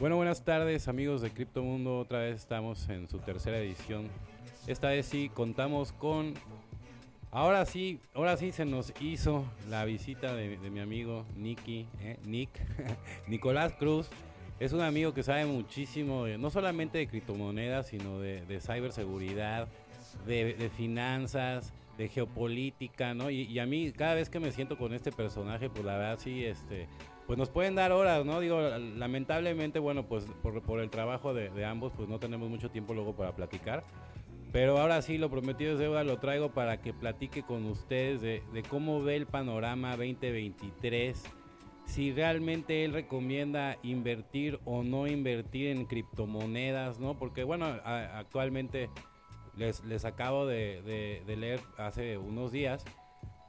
Bueno, buenas tardes amigos de Cripto Mundo. Otra vez estamos en su tercera edición. Esta vez sí contamos con Ahora sí, ahora sí se nos hizo la visita de, mi amigo Nicky, eh, Nick, Nicolás Cruz. Es un amigo que sabe muchísimo, no solamente de criptomonedas, sino de, ciberseguridad, de, finanzas, de geopolítica, ¿no? Y, a mí, cada vez que me siento con este personaje, pues la verdad sí, este, pues nos pueden dar horas, ¿no? Digo, lamentablemente, bueno, pues por, por el trabajo de, ambos, pues no tenemos mucho tiempo luego para platicar. Pero ahora sí, lo prometido es deuda, lo traigo para que platique con ustedes de, cómo ve el panorama 2023, si realmente él recomienda invertir o no invertir en criptomonedas, ¿no? Porque bueno, actualmente les, les acabo de, leer hace unos días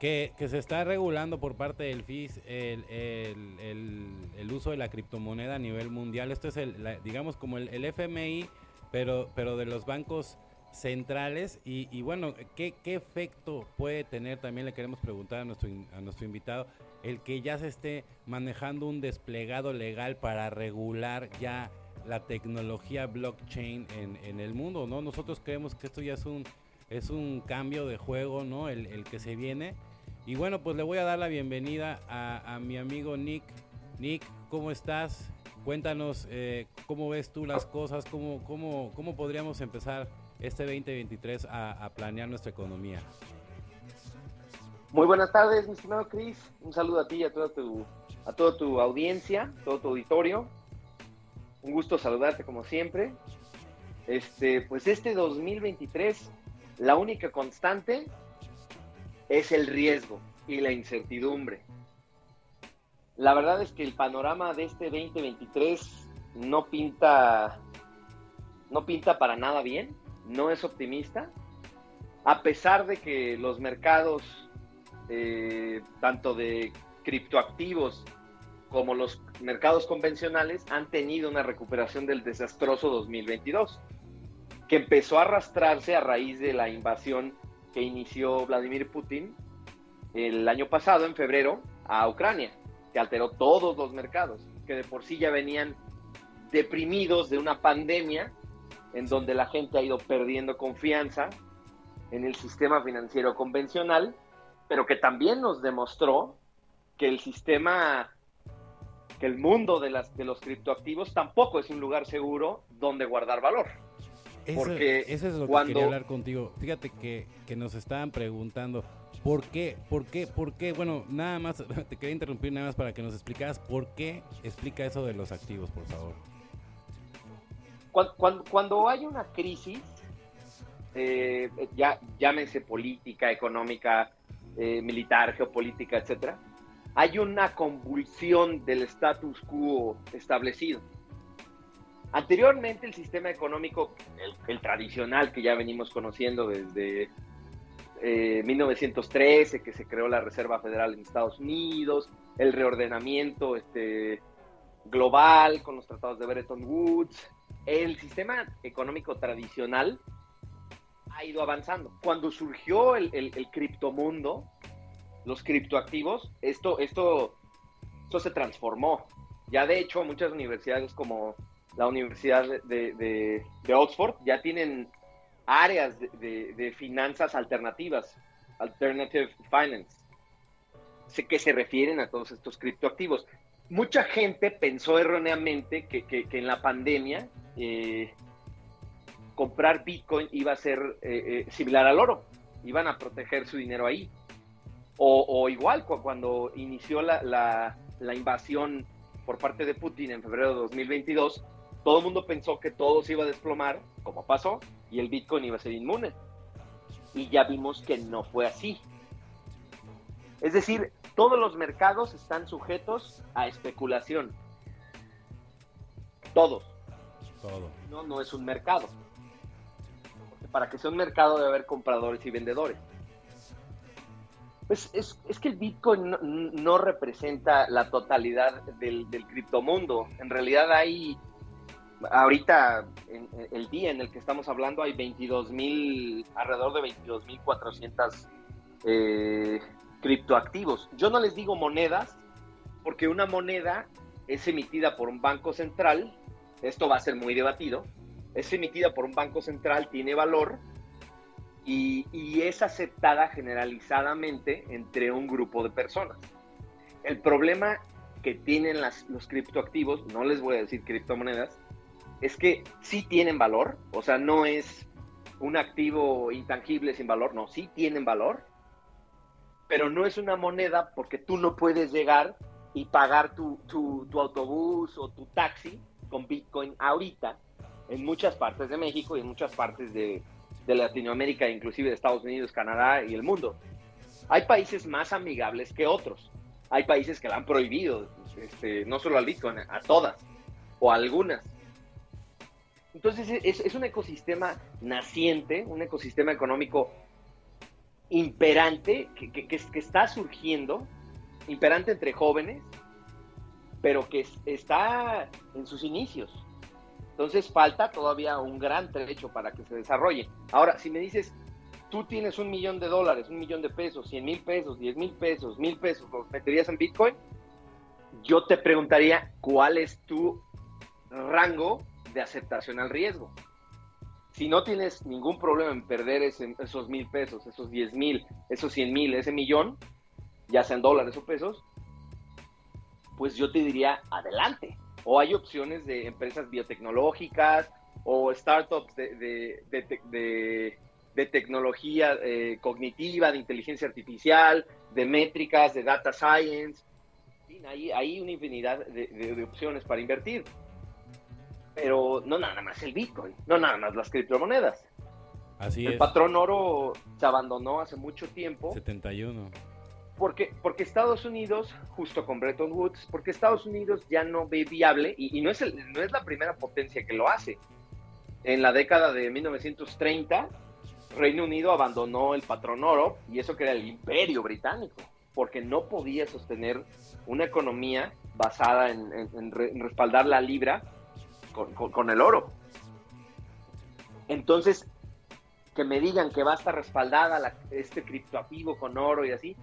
que, se está regulando por parte del FIS el, el, uso de la criptomoneda a nivel mundial. Esto es, el, digamos, como el, FMI, pero, pero de los bancos centrales y, bueno, ¿qué, efecto puede tener? También le queremos preguntar a nuestro, a nuestro invitado el que ya se esté manejando un desplegado legal para regular ya la tecnología blockchain en, el mundo, ¿no? Nosotros creemos que esto ya es un, es un cambio de juego, ¿no? El, que se viene. Y bueno, pues le voy a dar la bienvenida a, mi amigo Nick. Nick, ¿cómo estás? Cuéntanos eh, cómo ves tú las cosas, cómo, cómo, cómo podríamos empezar este 2023 a, planear nuestra economía? Muy buenas tardes, mi estimado Chris. Un saludo a ti y a toda tu, a toda tu audiencia, todo tu auditorio. Un gusto saludarte como siempre. Este, pues este 2023, la única constante es el riesgo y la incertidumbre. La verdad es que el panorama de este 2023 no pinta no pinta para nada bien no es optimista, a pesar de que los mercados, eh, tanto de criptoactivos como los mercados convencionales, han tenido una recuperación del desastroso 2022, que empezó a arrastrarse a raíz de la invasión que inició Vladimir Putin el año pasado, en febrero, a Ucrania, que alteró todos los mercados, que de por sí ya venían deprimidos de una pandemia en donde la gente ha ido perdiendo confianza en el sistema financiero convencional, pero que también nos demostró que el sistema, que el mundo de, las, de los criptoactivos tampoco es un lugar seguro donde guardar valor. Porque eso es lo que quería hablar contigo. Fíjate que, que nos estaban preguntando, ¿por qué? ¿Por qué? ¿Por qué? Bueno, nada más, te quería interrumpir nada más para que nos explicaras por qué explica eso de los activos, por favor. Cuando, hay una crisis, eh, ya llámese política, económica, eh, militar, geopolítica, etcétera, hay una convulsión del status quo establecido. Anteriormente el sistema económico, el, tradicional que ya venimos conociendo desde 1913, eh, que se creó la Reserva Federal en Estados Unidos, el reordenamiento este, global con los tratados de Bretton Woods, el sistema económico tradicional ha ido avanzando. Cuando surgió el, el, criptomundo, los criptoactivos, esto, esto, esto se transformó. Ya de hecho, muchas universidades como la Universidad de, Oxford ya tienen áreas de, de, finanzas alternativas, alternative finance, que se refieren a todos estos criptoactivos. Mucha gente pensó erróneamente que, en la pandemia eh, comprar Bitcoin iba a ser eh, eh, similar al oro, iban a proteger su dinero ahí. O, igual cuando inició la, invasión por parte de Putin en febrero de 2022, todo el mundo pensó que todo se iba a desplomar, como pasó, y el Bitcoin iba a ser inmune. Y ya vimos que no fue así. Es decir, todos los mercados están sujetos a especulación. Todos. Todo. No, no es un mercado. Porque para que sea un mercado debe haber compradores y vendedores. Pues es, es que el Bitcoin no, no representa la totalidad del, del criptomundo. En realidad hay, ahorita, en, el día en el que estamos hablando, hay 22 mil, alrededor de 22 mil 400 eh, criptoactivos. Yo no les digo monedas, porque una moneda es emitida por un banco central, esto va a ser muy debatido, es emitida por un banco central, tiene valor y, y es aceptada generalizadamente entre un grupo de personas. El problema que tienen las, los criptoactivos, no les voy a decir criptomonedas, es que sí tienen valor, o sea, no es un activo intangible sin valor, no, sí tienen valor, pero no es una moneda porque tú no puedes llegar y pagar tu, autobús o tu taxi con Bitcoin ahorita en muchas partes de México y en muchas partes de, de Latinoamérica, inclusive de Estados Unidos, Canadá y el mundo. Hay países más amigables que otros. Hay países que la han prohibido, este, no solo al Bitcoin, a todas o a algunas. Entonces es, un ecosistema naciente, un ecosistema económico imperante que, está surgiendo, imperante entre jóvenes, pero que está en sus inicios. Entonces falta todavía un gran trecho para que se desarrolle. Ahora, si me dices, tú tienes un millón de dólares, un millón de pesos, cien mil pesos, diez mil pesos, mil pesos, ¿los meterías en Bitcoin? Yo te preguntaría, ¿cuál es tu rango de aceptación al riesgo? si no tienes ningún problema en perder esos mil pesos, esos diez mil, esos cien mil, ese millón, ya sean dólares o pesos, pues yo te diría adelante. O hay opciones de empresas biotecnológicas o startups de, de, de, tecnología eh, cognitiva, de inteligencia artificial, de métricas, de data science. Hay una infinidad de opciones para invertir pero no nada más el Bitcoin, no nada más las criptomonedas. Así el es. patrón oro se abandonó hace mucho tiempo. 71. Porque, porque Estados Unidos, justo con Bretton Woods, porque Estados Unidos ya no ve viable, y, y no, es el, no es la primera potencia que lo hace. En la década de 1930, Reino Unido abandonó el patrón oro, y eso que era el imperio británico, porque no podía sostener una economía basada en, en, en respaldar la libra con, con, con, el oro. Entonces, que me digan que va a estar respaldada la, este criptoactivo con oro y así,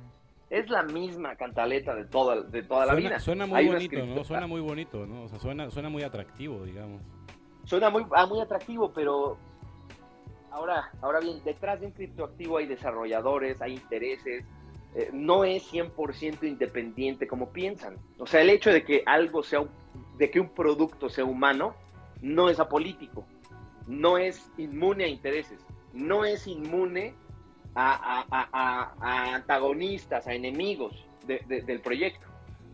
es la misma cantaleta de toda, de toda la vida. Suena muy Hay bonito, ¿no? Suena muy bonito, ¿no? O sea, suena, suena muy atractivo, digamos. Suena muy, ah, muy atractivo, pero ahora, ahora bien, detrás de un criptoactivo hay desarrolladores, hay intereses, eh, no es 100% independiente como piensan. O sea, el hecho de que algo sea, de que un producto sea humano, no es apolítico, no es inmune a intereses, no es inmune a, a, a, a antagonistas, a enemigos de, de, del proyecto.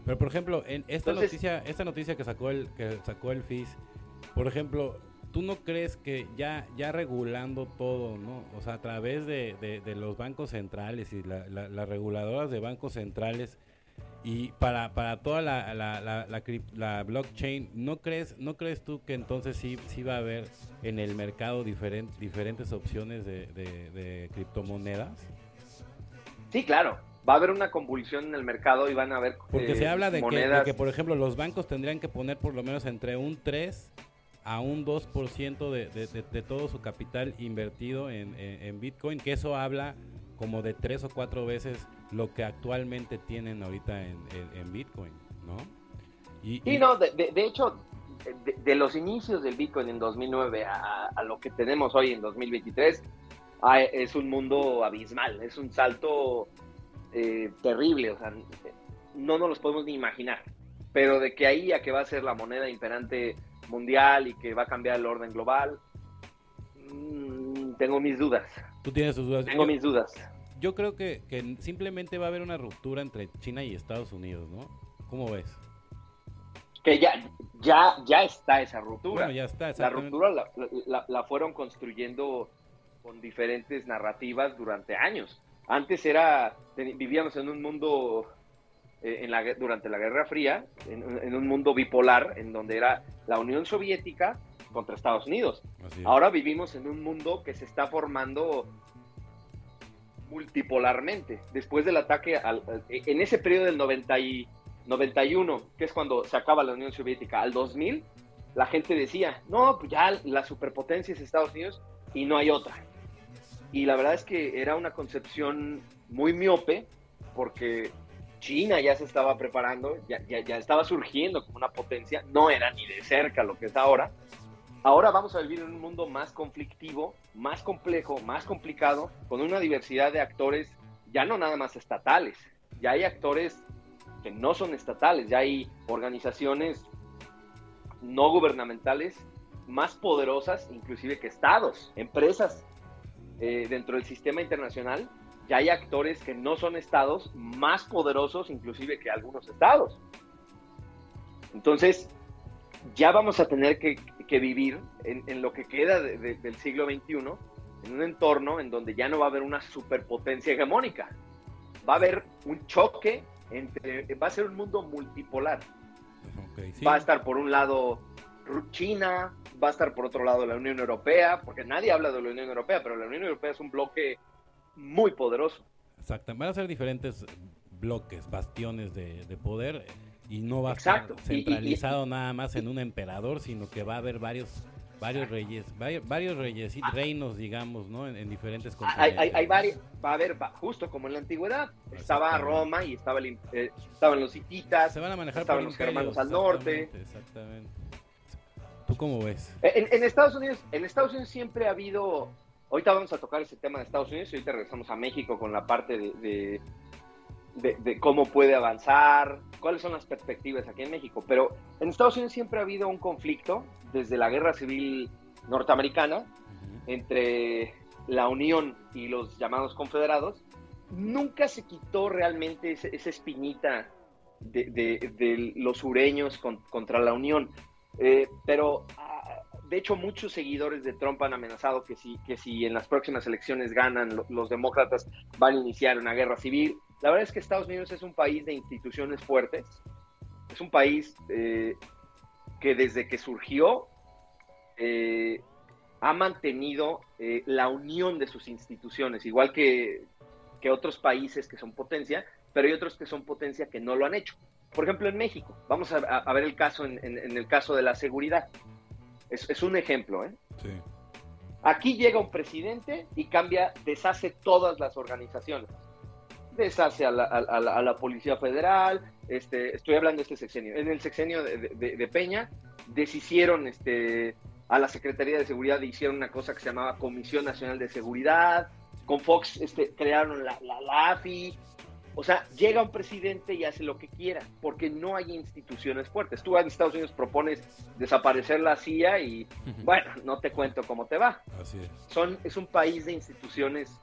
Pero por ejemplo, en esta Entonces, noticia, esta noticia que sacó el que sacó el FIS, por ejemplo, ¿tú no crees que ya, ya regulando todo, ¿no? O sea, a través de, de, de los bancos centrales y la, la, las reguladoras de bancos centrales y para, para toda la, la, la, blockchain, ¿no crees, ¿no crees tú que entonces sí, sí va a haber en el mercado diferent, diferentes opciones de, de criptomonedas? Sí, claro. Va a haber una convulsión en el mercado y van a haber Porque eh, se habla de que, de que, por ejemplo, los bancos tendrían que poner por lo menos entre un 3 a un 2% de, de, de, de, todo su capital invertido en, en, en, Bitcoin, que eso habla como de tres o cuatro veces lo que actualmente tienen ahorita en, en Bitcoin, ¿no? Y, sí, y... no, de, hecho, de, los inicios del Bitcoin en 2009 a, a lo que tenemos hoy en 2023, es un mundo abismal, es un salto eh, terrible, o sea, no nos los podemos ni imaginar, pero de que ahí a que va a ser la moneda imperante mundial y que va a cambiar el orden global, mmm, tengo mis dudas. Tú tienes tus dudas. Tengo yo, mis dudas. Yo creo que, que, simplemente va a haber una ruptura entre China y Estados Unidos, ¿no? ¿Cómo ves? Que ya, ya, ya está esa ruptura. Bueno, ya está. La ruptura la, la, la fueron construyendo con diferentes narrativas durante años. Antes era, vivíamos en un mundo eh, en la, durante la Guerra Fría, en, en, un mundo bipolar, en donde era la Unión Soviética contra Estados Unidos. Ahora vivimos en un mundo que se está formando multipolarmente. Después del ataque, al, en ese periodo del 90 y 91, que es cuando se acaba la Unión Soviética, al 2000, la gente decía, no, pues ya la superpotencia es Estados Unidos y no hay otra. Y la verdad es que era una concepción muy miope, porque China ya se estaba preparando, ya, ya, estaba surgiendo como una potencia, no era ni de cerca lo que es ahora. Ahora vamos a vivir en un mundo más conflictivo, más complejo, más complicado, con una diversidad de actores, ya no nada más estatales, ya hay actores que no son estatales, ya hay organizaciones no gubernamentales más poderosas, inclusive que estados, empresas eh, dentro del sistema internacional, ya hay actores que no son estados más poderosos, inclusive que algunos estados. Entonces, ya vamos a tener que, vivir en, lo que queda del siglo XXI, en un entorno en donde ya no va a haber una superpotencia hegemónica. Va a haber un choque entre, va a ser un mundo multipolar. Va a estar por un lado China, va a estar por otro lado la Unión Europea, porque nadie habla de la Unión Europea, pero la Unión Europea es un bloque muy poderoso. Exacto, van a ser diferentes bloques, bastiones de, de poder y no va a estar centralizado nada más en un emperador, sino que va a haber varios varios reyes, varios, reyes y ah. reinos, digamos, ¿no? En, diferentes continentes. Hay, hay, varios, va a haber, justo como en la antigüedad, estaba Roma y estaba el, eh, estaban los hititas, Se van a manejar estaban los germanos al norte. Exactamente. ¿Tú cómo ves? En, Estados Unidos, en Estados Unidos siempre ha habido, ahorita vamos a tocar ese tema de Estados Unidos y ahorita regresamos a México con la parte de de, cómo puede avanzar, cuáles son las perspectivas aquí en México. Pero en Estados Unidos siempre ha habido un conflicto desde la guerra civil norteamericana entre la Unión y los llamados confederados. Nunca se quitó realmente esa espinita de, los sureños contra la Unión. Eh, pero ah, de hecho muchos seguidores de Trump han amenazado que si, que si en las próximas elecciones ganan los demócratas van a iniciar una guerra civil. La verdad es que Estados Unidos es un país de instituciones fuertes, es un país eh, que desde que surgió eh, ha mantenido eh, la unión de sus instituciones, igual que, otros países que son potencia, pero hay otros que son potencia que no lo han hecho. Por ejemplo, en México, vamos a, ver el caso en, el caso de la seguridad. Es, es un ejemplo. Sí. Aquí llega un presidente y cambia, deshace todas las organizaciones deshace a la, a, la, Policía Federal, este, estoy hablando de este sexenio. En el sexenio de, Peña deshicieron este, a la Secretaría de Seguridad, hicieron una cosa que se llamaba Comisión Nacional de Seguridad, con Fox este, crearon la, la, AFI. O sea, llega un presidente y hace lo que quiera, porque no hay instituciones fuertes. Tú en Estados Unidos propones desaparecer la CIA y, bueno, no te cuento cómo te va. Así es. Son, es un país de instituciones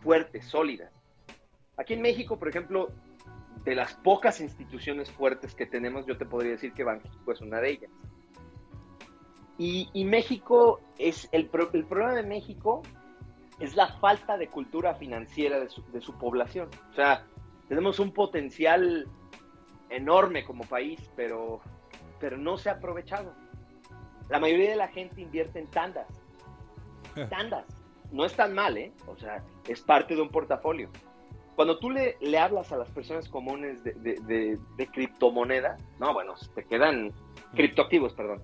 fuertes, sólidas. Aquí en México, por ejemplo, de las pocas instituciones fuertes que tenemos, yo te podría decir que Banxico es una de ellas. Y, México es el, el, problema de México es la falta de cultura financiera de su, de su, población. O sea, tenemos un potencial enorme como país, pero, pero no se ha aprovechado. La mayoría de la gente invierte en tandas. Tandas. No es tan mal, ¿eh? O sea, es parte de un portafolio. Cuando tú le, le hablas a las personas comunes de, de, de, criptomoneda, no, bueno, se te quedan, criptoactivos, perdón,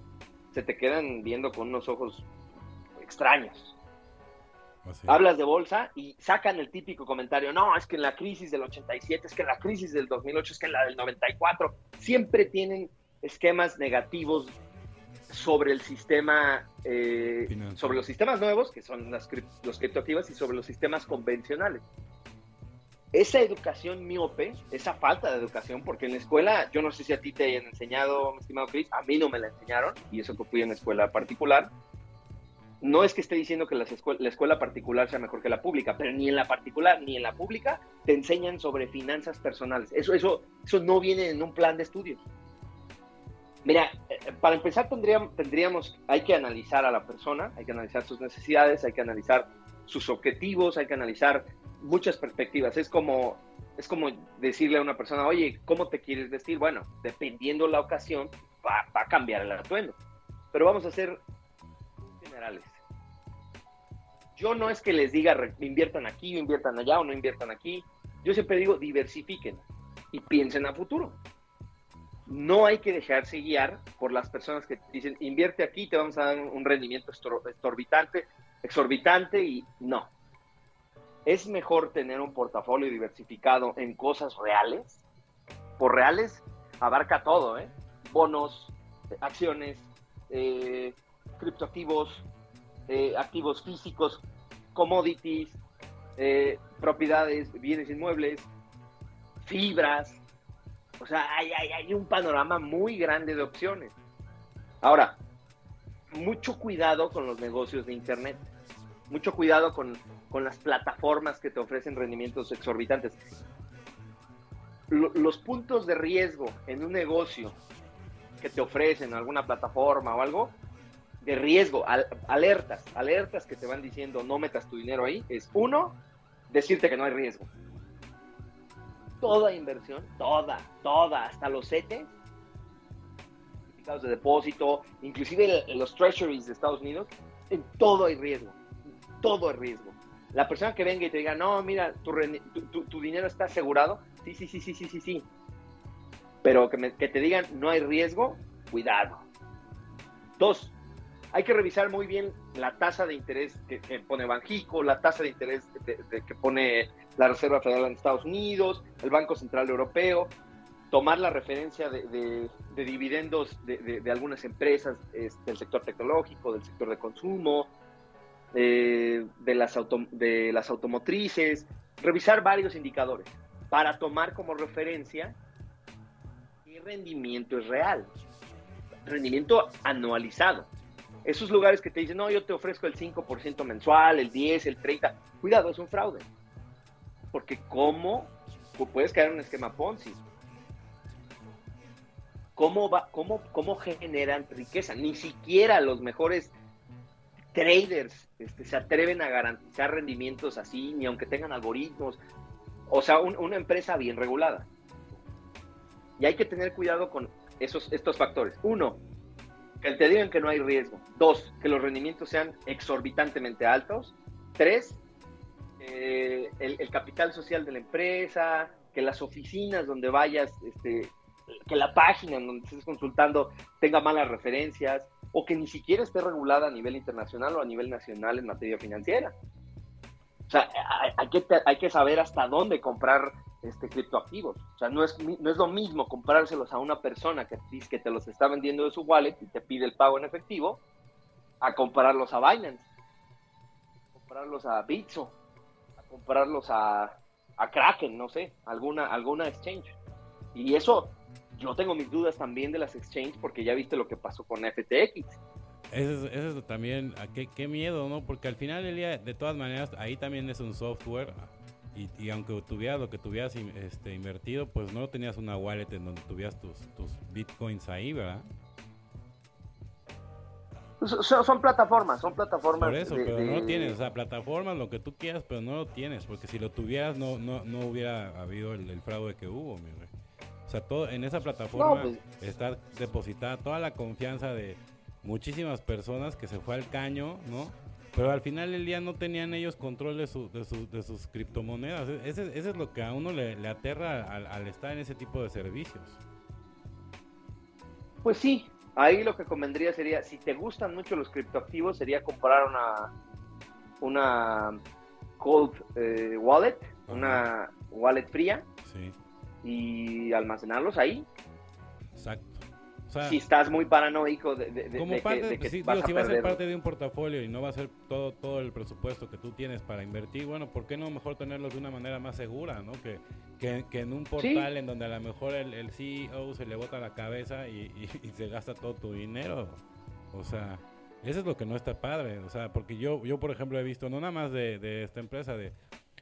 se te quedan viendo con unos ojos extraños. Hablas de bolsa y sacan el típico comentario, no, es que en la crisis del 87, es que en la crisis del 2008, es que en la del 94, siempre tienen esquemas negativos sobre el sistema, eh, sobre los sistemas nuevos, que son las, los criptoactivos, y sobre los sistemas convencionales esa educación miope, esa falta de educación, porque en la escuela, yo no sé si a ti te hayan enseñado, mi estimado Chris, a mí no me la enseñaron, y eso que fui en la escuela particular. No es que esté diciendo que la escuela particular sea mejor que la pública, pero ni en la particular ni en la pública te enseñan sobre finanzas personales. Eso, eso, eso no viene en un plan de estudios. Mira, eh, para empezar tendríamos, tendríamos, hay que analizar a la persona, hay que analizar sus necesidades, hay que analizar sus objetivos, hay que analizar muchas perspectivas. Es como es como decirle a una persona, oye, ¿cómo te quieres vestir? Bueno, dependiendo la ocasión, va, va a cambiar el atuendo. Pero vamos a ser generales. Yo no es que les diga inviertan aquí inviertan allá o no inviertan aquí. Yo siempre digo diversifiquen y piensen a futuro. No hay que dejarse guiar por las personas que dicen invierte aquí, te vamos a dar un rendimiento exorbitante, exorbitante y no. Es mejor tener un portafolio diversificado en cosas reales. Por reales abarca todo, ¿eh? Bonos, acciones, eh, criptoactivos, eh, activos físicos, commodities, eh, propiedades, bienes inmuebles, fibras. O sea, hay, hay, un panorama muy grande de opciones. Ahora, mucho cuidado con los negocios de Internet. Mucho cuidado con, con las plataformas que te ofrecen rendimientos exorbitantes. los puntos de riesgo en un negocio que te ofrecen alguna plataforma o algo de riesgo, alertas, alertas que te van diciendo no metas tu dinero ahí, es uno, decirte que no hay riesgo. Toda inversión, toda, toda, hasta los CETES, de depósito, inclusive los treasuries de Estados Unidos, en todo hay riesgo, todo hay riesgo. La persona que venga y te diga, no, mira, tu, tu, dinero está asegurado, sí, sí, sí, sí, sí, sí, sí. Pero que, que te digan, no hay riesgo, cuidado. Dos, hay que revisar muy bien la tasa de interés que, pone Banjico, la tasa de interés que pone la Reserva Federal en Estados Unidos, el Banco Central Europeo, tomar la referencia de, dividendos de, algunas empresas del sector tecnológico, del sector de consumo, eh, de, las de las automotrices, revisar varios indicadores para tomar como referencia qué rendimiento es real, rendimiento anualizado esos lugares que te dicen, no, yo te ofrezco el 5% mensual, el 10, el 30, cuidado, es un fraude. Porque ¿cómo puedes caer en un esquema Ponzi? ¿Cómo, va, cómo, ¿Cómo generan riqueza? Ni siquiera los mejores traders este, se atreven a garantizar rendimientos así, ni aunque tengan algoritmos. O sea, una empresa bien regulada. Y hay que tener cuidado con esos, estos factores. Uno, que te digan que no hay riesgo. Dos, que los rendimientos sean exorbitantemente altos. Tres, eh, el, capital social de la empresa, que las oficinas donde vayas, este, que la página donde estés consultando tenga malas referencias o que ni siquiera esté regulada a nivel internacional o a nivel nacional en materia financiera. O sea, hay, que, hay que saber hasta dónde comprar este, criptoactivos. O sea, no es, no es lo mismo comprárselos a una persona que que te los está vendiendo de su wallet y te pide el pago en efectivo, a comprarlos a Binance, a comprarlos a Bitso, a comprarlos a, a Kraken, no sé, alguna, alguna exchange. Y eso, yo tengo mis dudas también de las exchanges porque ya viste lo que pasó con FTX. Eso es, también, qué, qué miedo, ¿no? Porque al final del día, de todas maneras, ahí también es un software y, aunque tuvieras lo que tuvieras este, invertido, pues no tenías una wallet en donde tuvieras tus, bitcoins ahí, ¿verdad? Pues, son, plataformas, son plataformas. Por eso, pero no tienes, o sea, plataformas, lo que tú quieras, pero no lo tienes, porque si lo tuvieras no, no, no hubiera habido el, fraude que hubo, mi O sea, todo, en esa plataforma pues está depositada toda la confianza de muchísimas personas que se fue al caño, ¿no? Pero al final del día no tenían ellos control de, su, de, de sus criptomonedas. E-, ese, es lo que a uno le, aterra al, estar en ese tipo de servicios. Pues sí, ahí lo que convendría sería, si te gustan mucho los criptoactivos, sería comprar una, una cold eh, wallet, una wallet fría, y almacenarlos ahí. Exacto si estás muy paranoico de, de, como parte, que, si, vas a, ser parte de un portafolio y no va a ser todo todo el presupuesto que tú tienes para invertir, bueno, ¿por qué no mejor tenerlo de una manera más segura, ¿no? Que, que, en un portal en donde a lo mejor el, CEO se le bota la cabeza y, se gasta todo tu dinero. O sea, eso es lo que no está padre. O sea, porque yo, yo por ejemplo, he visto, no nada más de, esta empresa, de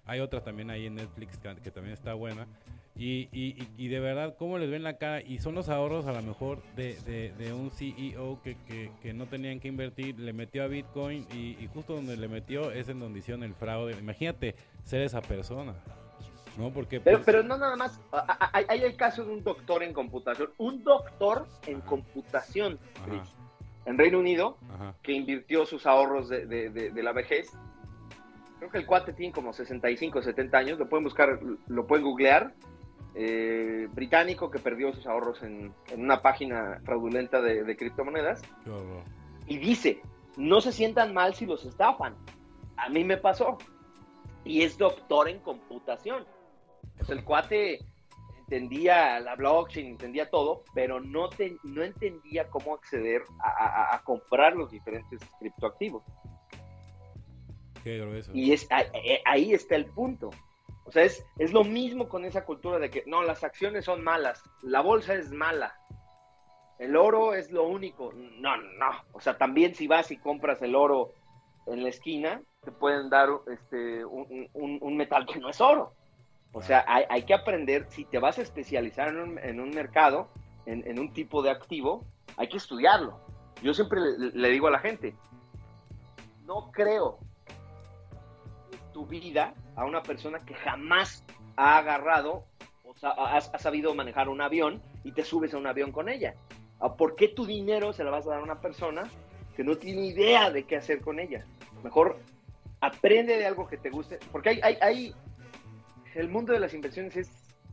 hay otras también ahí en Netflix que también está buena y, y, y, de verdad, ¿cómo les ven la cara? Y son los ahorros a lo mejor de, de, un CEO que, que, no tenían que invertir, le metió a Bitcoin y, justo donde le metió es en donde hicieron el fraude. Imagínate ser esa persona. ¿no? Porque Pero, pues, pero no nada más, hay, hay el caso de un doctor en computación, un doctor en Ajá. computación, Ajá. En Reino Unido, ajá, que invirtió sus ahorros de, de- de- de la vejez. Creo que el cuate tiene como 65, 70 años, lo pueden buscar, lo pueden googlear. Eh, británico que perdió sus ahorros en, en una página fraudulenta de, de criptomonedas y dice, no se sientan mal si los estafan. A mí me pasó. Y es doctor en computación. El cuate entendía la blockchain, entendía todo, pero no, te- no entendía cómo acceder a, a- a comprar los diferentes criptoactivos. Qué. Y es, ahí, ahí está el punto. O sea, es, es lo mismo con esa cultura de que no, las acciones son malas, la bolsa es mala, el oro es lo único. No, no. O sea, también si vas y compras el oro en la esquina, te pueden dar este, un, un- un metal que no es oro. O sea, hay, hay que aprender, si te vas a especializar en un, en un mercado, en, en un tipo de activo, hay que estudiarlo. Yo siempre le- le digo a la gente, no creo tu vida a una persona que jamás ha agarrado o sea, ha, sabido manejar un avión y te subes a un avión con ella. ¿A ¿Por qué tu dinero se lo vas a dar a una persona que no tiene idea de qué hacer con ella? Mejor aprende de algo que te guste, porque hay, hay, hay el mundo de las inversiones es,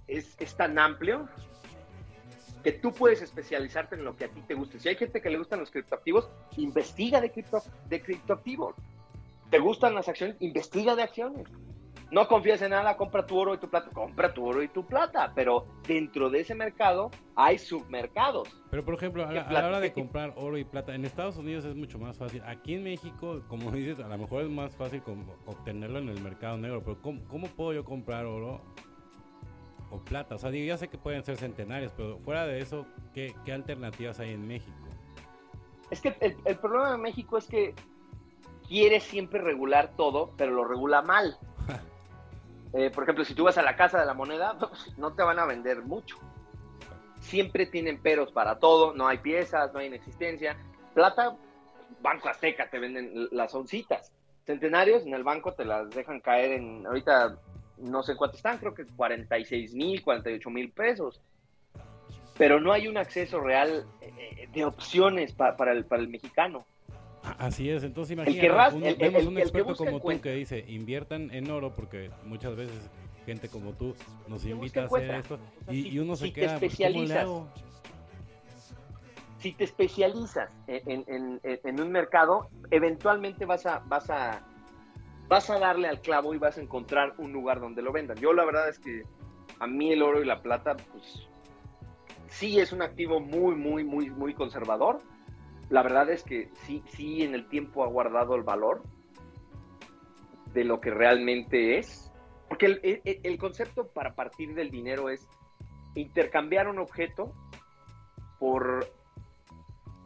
es, es tan amplio que tú puedes especializarte en lo que a ti te guste. Si hay gente que le gustan los criptoactivos, investiga de, cripto, de criptoactivos. ¿Te gustan las acciones? Investiga de acciones. No confías en nada, compra tu oro y tu plata. Compra tu oro y tu plata. Pero dentro de ese mercado hay submercados. Pero por ejemplo, a la, ¿Qué a la hora de comprar oro y plata, en Estados Unidos es mucho más fácil. Aquí en México, como dices, a lo mejor es más fácil como obtenerlo en el mercado negro. Pero ¿cómo, cómo puedo yo comprar oro o plata? O sea, digo, ya sé que pueden ser centenarios, pero fuera de eso, ¿qué, qué alternativas hay en México? Es que el, el problema de México es que quiere siempre regular todo, pero lo regula mal. Eh, por ejemplo, si tú vas a la casa de la moneda, no te van a vender mucho. Siempre tienen peros para todo, no hay piezas, no hay inexistencia. Plata, Banco Azteca te venden las oncitas. Centenarios en el banco te las dejan caer en, ahorita no sé cuánto están, creo que 46 mil, 48 mil pesos. Pero no hay un acceso real eh, de opciones para el mexicano. Así es, entonces que imagínate, ras- el- el- vemos el- un experto como tú que dice, inviertan en oro, porque muchas veces gente como tú nos invita a hacer esto, y, si- y uno se si te queda, pues, si te especializas en, en- en- en un mercado, eventualmente vas a, vas a vas a darle al clavo y vas a encontrar un lugar donde lo vendan. Yo la verdad es que a mí el oro y la plata, pues sí es un activo muy, muy, muy, muy conservador. La verdad es que sí, sí en el tiempo ha guardado el valor de lo que realmente es. Porque el, el- el concepto para partir del dinero es intercambiar un objeto por,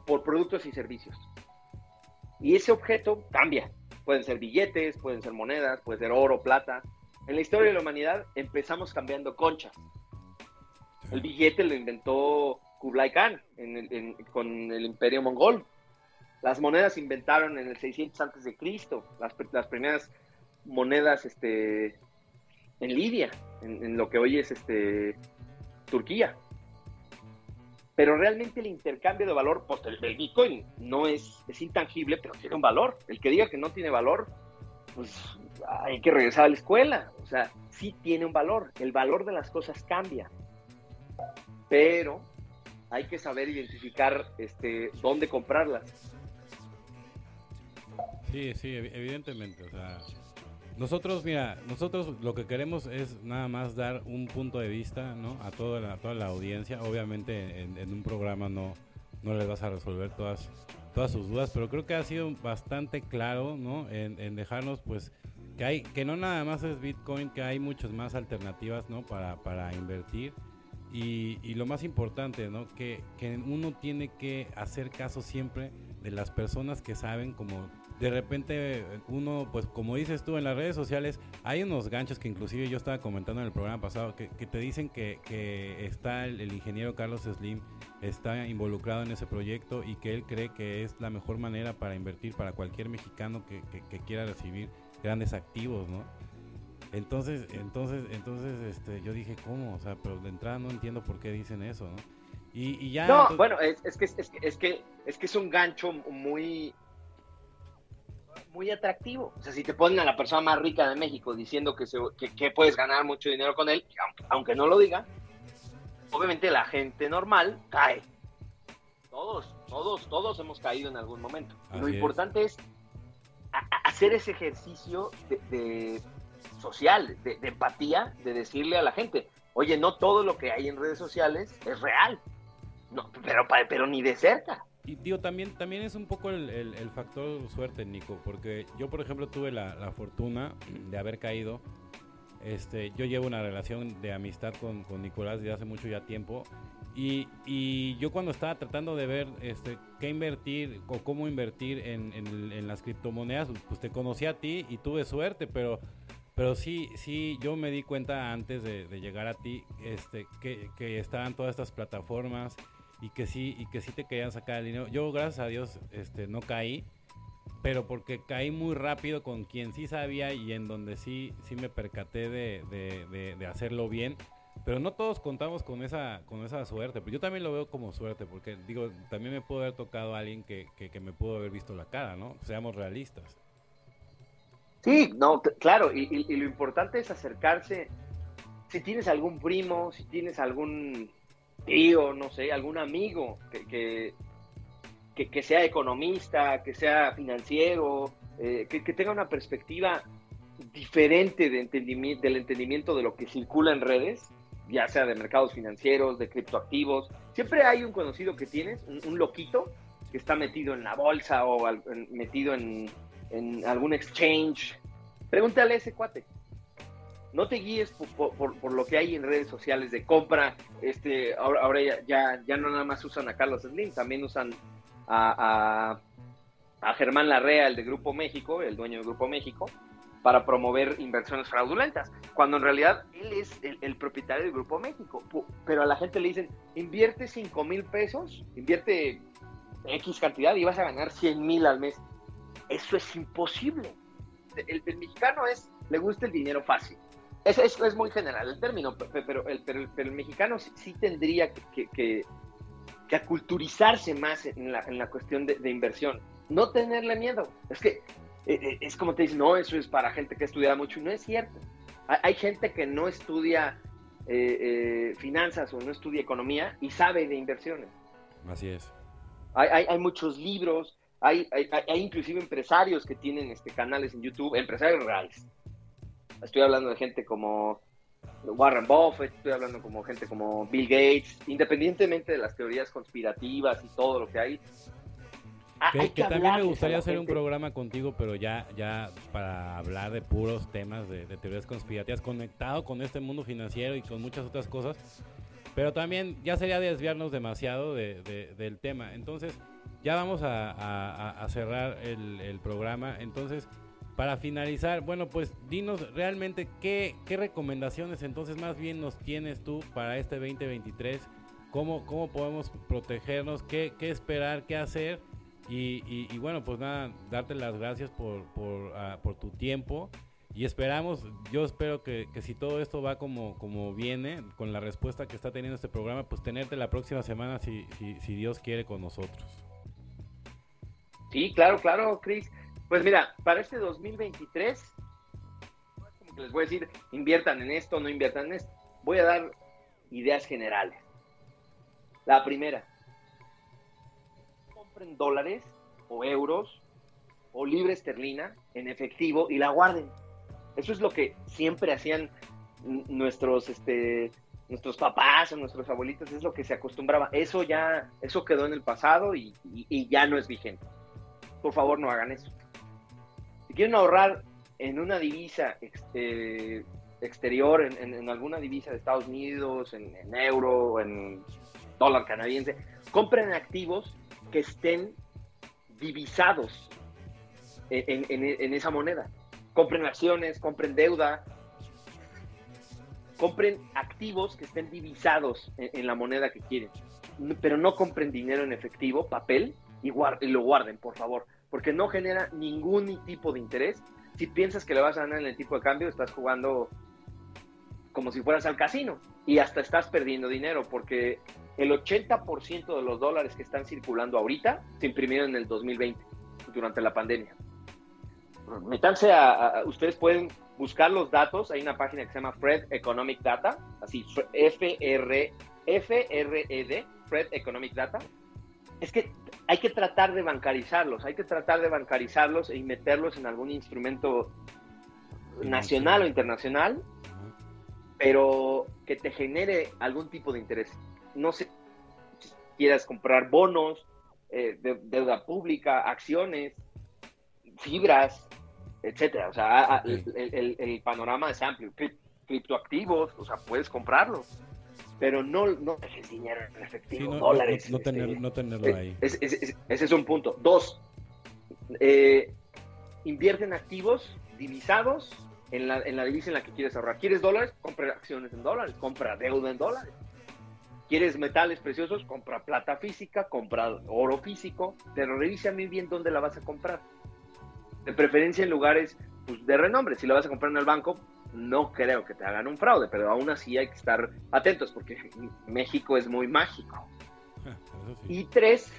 por productos y servicios. Y ese objeto cambia. Pueden ser billetes, pueden ser monedas, puede ser oro, plata. En la historia de la humanidad empezamos cambiando conchas. El billete lo inventó Kublai Khan en el- en- con el imperio mongol. Las monedas se inventaron en el 600 antes de Cristo. Las, las primeras monedas este, en Lidia, en, en lo que hoy es este, Turquía. Pero realmente el intercambio de valor, pues el, el Bitcoin no es, es intangible, pero tiene un valor. El que diga que no tiene valor, pues hay que regresar a la escuela. O sea, sí tiene un valor. El valor de las cosas cambia. Pero hay que saber identificar este, dónde comprarlas. Sí, sí, evi- evidentemente, o sea, nosotros, mira, nosotros lo que queremos es nada más dar un punto de vista, ¿no? A toda la, toda la audiencia. Obviamente en, en un programa no, no les vas a resolver todas, todas sus dudas, pero creo que ha sido bastante claro, ¿no? En, en dejarnos, pues, que hay, que no nada más es Bitcoin, que hay muchas más alternativas, ¿no? Para, para invertir. Y, y lo más importante, ¿no? Que, que uno tiene que hacer caso siempre de las personas que saben como de repente uno, pues como dices tú en las redes sociales, hay unos ganchos que inclusive yo estaba comentando en el programa pasado, que, te dicen que, que está el, el ingeniero Carlos Slim, está involucrado en ese proyecto y que él cree que es la mejor manera para invertir para cualquier mexicano que- que quiera recibir grandes activos, ¿no? Entonces, entonces, entonces, este, yo dije, ¿cómo? O sea, pero de entrada no entiendo por qué dicen eso, ¿no? Y, ya. No, bueno, es, es, que, es, que, es, que, es que es un gancho muy, muy atractivo. O sea, si te ponen a la persona más rica de México diciendo que, se, que, puedes ganar mucho dinero con él, aunque, no lo diga, obviamente la gente normal cae. Todos, todos, todos hemos caído en algún momento. lo importante es, hacer ese ejercicio de social, de, empatía, de decirle a la gente, oye, no todo lo que hay en redes sociales es real, no, pero, pero ni de cerca. Y digo, también, también es un poco el, factor suerte, Nico, porque yo, por ejemplo, tuve la, fortuna de haber caído. Este, yo llevo una relación de amistad con, Nicolás desde hace mucho ya tiempo. Y, yo cuando estaba tratando de ver este, qué invertir o cómo invertir en, en las criptomonedas, pues te conocí a ti y tuve suerte, pero pero sí, sí, yo me di cuenta antes de, llegar a ti este, que, que, estaban todas estas plataformas y que sí, y que sí te querían sacar el dinero. Yo, gracias a Dios, este, no caí, pero porque caí muy rápido con quien sí sabía y en donde sí, sí me percaté de, de, de, hacerlo bien. Pero no todos contamos con esa, con esa suerte. Pero yo también lo veo como suerte, porque digo, también me pudo haber tocado a alguien que, que, que me pudo haber visto la cara, ¿no? Seamos realistas. Sí, no, claro, y, lo importante es acercarse. Si tienes algún primo, si tienes algún tío, no sé, algún amigo que, que, sea economista, que sea financiero, eh, que, tenga una perspectiva diferente de del entendimiento de lo que circula en redes, ya sea de mercados financieros, de criptoactivos. Siempre hay un conocido que tienes, un, loquito, que está metido en la bolsa o metido en, en algún exchange, pregúntale a ese cuate. No te guíes por, lo que hay en redes sociales de compra. Este, ahora, ya, ya, no nada más usan a Carlos Slim, también usan a, a, Germán Larrea, el de Grupo México, el dueño de Grupo México, para promover inversiones fraudulentas, cuando en realidad él es el, propietario del Grupo México. Pero a la gente le dicen, invierte 5 mil pesos, invierte X cantidad y vas a ganar 100 mil al mes. Eso es imposible. El, mexicano es, le gusta el dinero fácil. Es, es, muy general el término, pero el, pero, el mexicano sí, tendría que, que, que, aculturizarse más en la, en la cuestión de, inversión. No tenerle miedo. Es que eh, eh, es como te dicen, no, eso es para gente que estudia mucho. Y no es cierto. Hay, gente que no estudia eh, finanzas o no estudia economía y sabe de inversiones. Así es. Hay, hay, hay muchos libros, hay, hay, inclusive empresarios que tienen este, canales en YouTube, empresarios reales. Estoy hablando de gente como Warren Buffett, estoy hablando como gente como Bill Gates, independientemente de las teorías conspirativas y todo lo que hay. Que, también me gustaría hacer un programa contigo, pero ya, ya para hablar de puros temas de, teorías conspirativas, conectado con este mundo financiero y con muchas otras cosas. Pero también ya sería desviarnos demasiado del tema. Entonces, ya vamos a, cerrar el, programa. Entonces, para finalizar, bueno, pues dinos realmente qué, recomendaciones entonces más bien nos tienes tú para este 2023. ¿Cómo, cómo podemos protegernos? ¿Qué, esperar? ¿Qué hacer? Y, bueno, pues nada, darte las gracias por, ah, tu tiempo. Y esperamos, yo espero que, si todo esto va como, como viene, con la respuesta que está teniendo este programa, pues tenerte la próxima semana si Dios quiere con nosotros. Sí, claro, claro, Chris. Pues mira, para este 2023, como que les voy a decir, inviertan en esto, no inviertan en esto. Voy a dar ideas generales. La primera, compren dólares o euros o libre esterlina en efectivo y la guarden. Eso es lo que siempre hacían nuestros, este, nuestros papás o nuestros abuelitos, es lo que se acostumbraba. Eso ya, eso quedó en el pasado y ya no es vigente por favor no hagan eso. Si quieren ahorrar en una divisa este, exterior, en, alguna divisa de Estados Unidos, en, euro, en dólar canadiense, compren activos que estén divisados en, esa moneda. Compren acciones, compren deuda, compren activos que estén divisados en, la moneda que quieren. Pero no compren dinero en efectivo, papel, y, y lo guarden, por favor porque no genera ningún tipo de interés, si piensas que le vas a ganar en el tipo de cambio, estás jugando como si fueras al casino y hasta estás perdiendo dinero porque el 80% de los dólares que están circulando ahorita se imprimieron en el 2020, durante la pandemia. Métanse a, a- ustedes pueden buscar los datos, hay una página que se llama Fred Economic Data, así F-R, F-R-E-D, Fred Economic Data. Es que hay que tratar de bancarizarlos, hay que tratar de bancarizarlos y meterlos en algún instrumento nacional o internacional pero que te genere algún tipo de interés. No sé si quieras comprar bonos, eh, de- deuda pública, acciones, fibras, etcétera. O sea, el, el- el panorama es amplio. Cri- Criptoactivos, o sea, puedes comprarlos, pero no, no dejes dinero en efectivo, no- dólares. no tener- este, no tenerlo ahí. es- es- es- ese es un punto. Dos, eh, invierte en activos divisados en la, en la divisa en la que quieres ahorrar. ¿Quieres dólares? Compra acciones en dólares, compra deuda en dólares. ¿Quieres metales preciosos? Compra plata física, compra oro físico, pero revisa muy bien dónde la vas a comprar. De preferencia en lugares pues, de renombre. Si la vas a comprar en el banco, no creo que te hagan un fraude, pero aún así hay que estar atentos porque México es muy mágico. Eso sí. Y tres,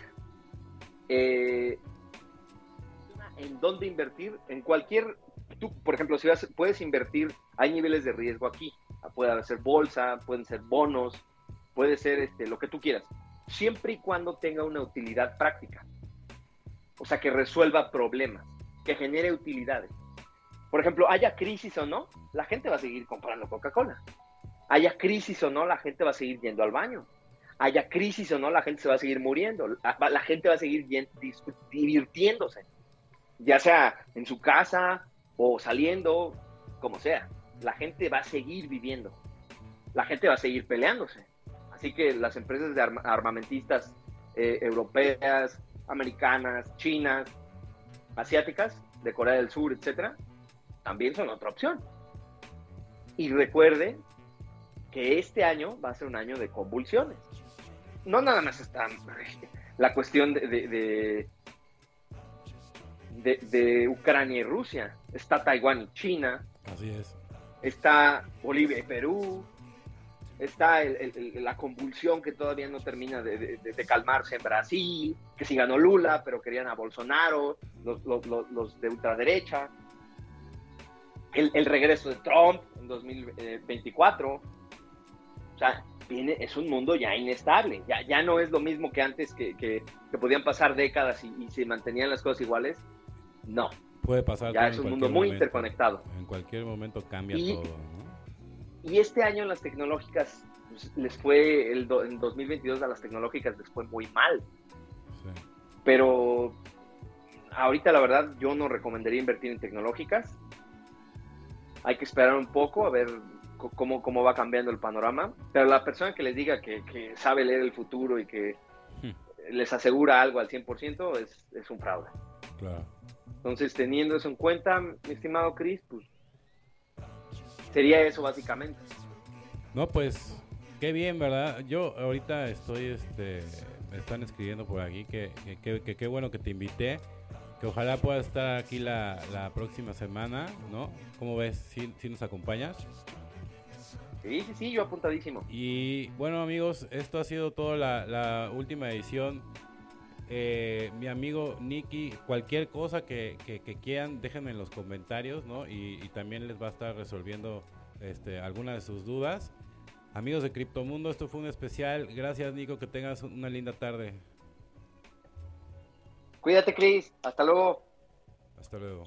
eh, en dónde invertir, en cualquier, tú, por ejemplo, si vas, puedes invertir, hay niveles de riesgo aquí, puede ser bolsa, pueden ser bonos, puede ser este, lo que tú quieras, siempre y cuando tenga una utilidad práctica, o sea, que resuelva problemas, que genere utilidades. Por ejemplo, haya crisis o no, la gente va a seguir comprando Coca-Cola. Haya crisis o no, la gente va a seguir yendo al baño haya crisis o no, la gente se va a seguir muriendo, la, gente va a seguir divirtiéndose, ya sea en su casa o saliendo, como sea. La gente va a seguir viviendo, la gente va a seguir peleándose. Así que las empresas de arma- armamentistas eh, europeas, americanas, chinas, asiáticas, de Corea del Sur, etcétera, también son otra opción. Y recuerde que este año va a ser un año de convulsiones. No nada más está la cuestión de, de, de, de- de Ucrania y Rusia, está Taiwán y China, Así es. está Bolivia y Perú, está el- el- el- la convulsión que todavía no termina de, de- de calmarse en Brasil, que sí ganó Lula, pero querían a Bolsonaro, los, los- los- los de ultraderecha, el, el regreso de Trump en 2024, o sea, viene, es un mundo ya inestable, ya, ya no es lo mismo que antes que, que- que podían pasar décadas y, y se mantenían las cosas iguales, no, Puede pasar. ya es un mundo muy momento. interconectado. En cualquier momento cambia Y- todo. ¿no? Y este año las tecnológicas pues, les fue, el do- en 2022 a las tecnológicas les fue muy mal. Sí. Pero ahorita la verdad yo no recomendaría invertir en tecnológicas. Hay que esperar un poco a ver cómo, cómo va cambiando el panorama. Pero la persona que les diga que, que sabe leer el futuro y que Hmm. les asegura algo al 100% es, es un fraude. Claro. Entonces, teniendo eso en cuenta, mi estimado Chris, pues sería eso básicamente. No, pues, qué bien, ¿verdad? Yo ahorita estoy, este, me están escribiendo por aquí que que- que- que qué bueno que te invité, que ojalá pueda estar aquí la, la próxima semana, ¿no? ¿Cómo ves? ¿Sí, sí nos acompañas? Sí, sí, sí, yo apuntadísimo. Y bueno amigos, esto ha sido toda la, la última edición. Eh, mi amigo Nicky, cualquier cosa que, que- que quieran, déjenme en los comentarios, ¿no? Y, y también les va a estar resolviendo este, algunas de sus dudas. Amigos de Criptomundo, esto fue un especial. Gracias Nico, que tengas una linda tarde. Cuídate, Chris. Hasta luego. Hasta luego.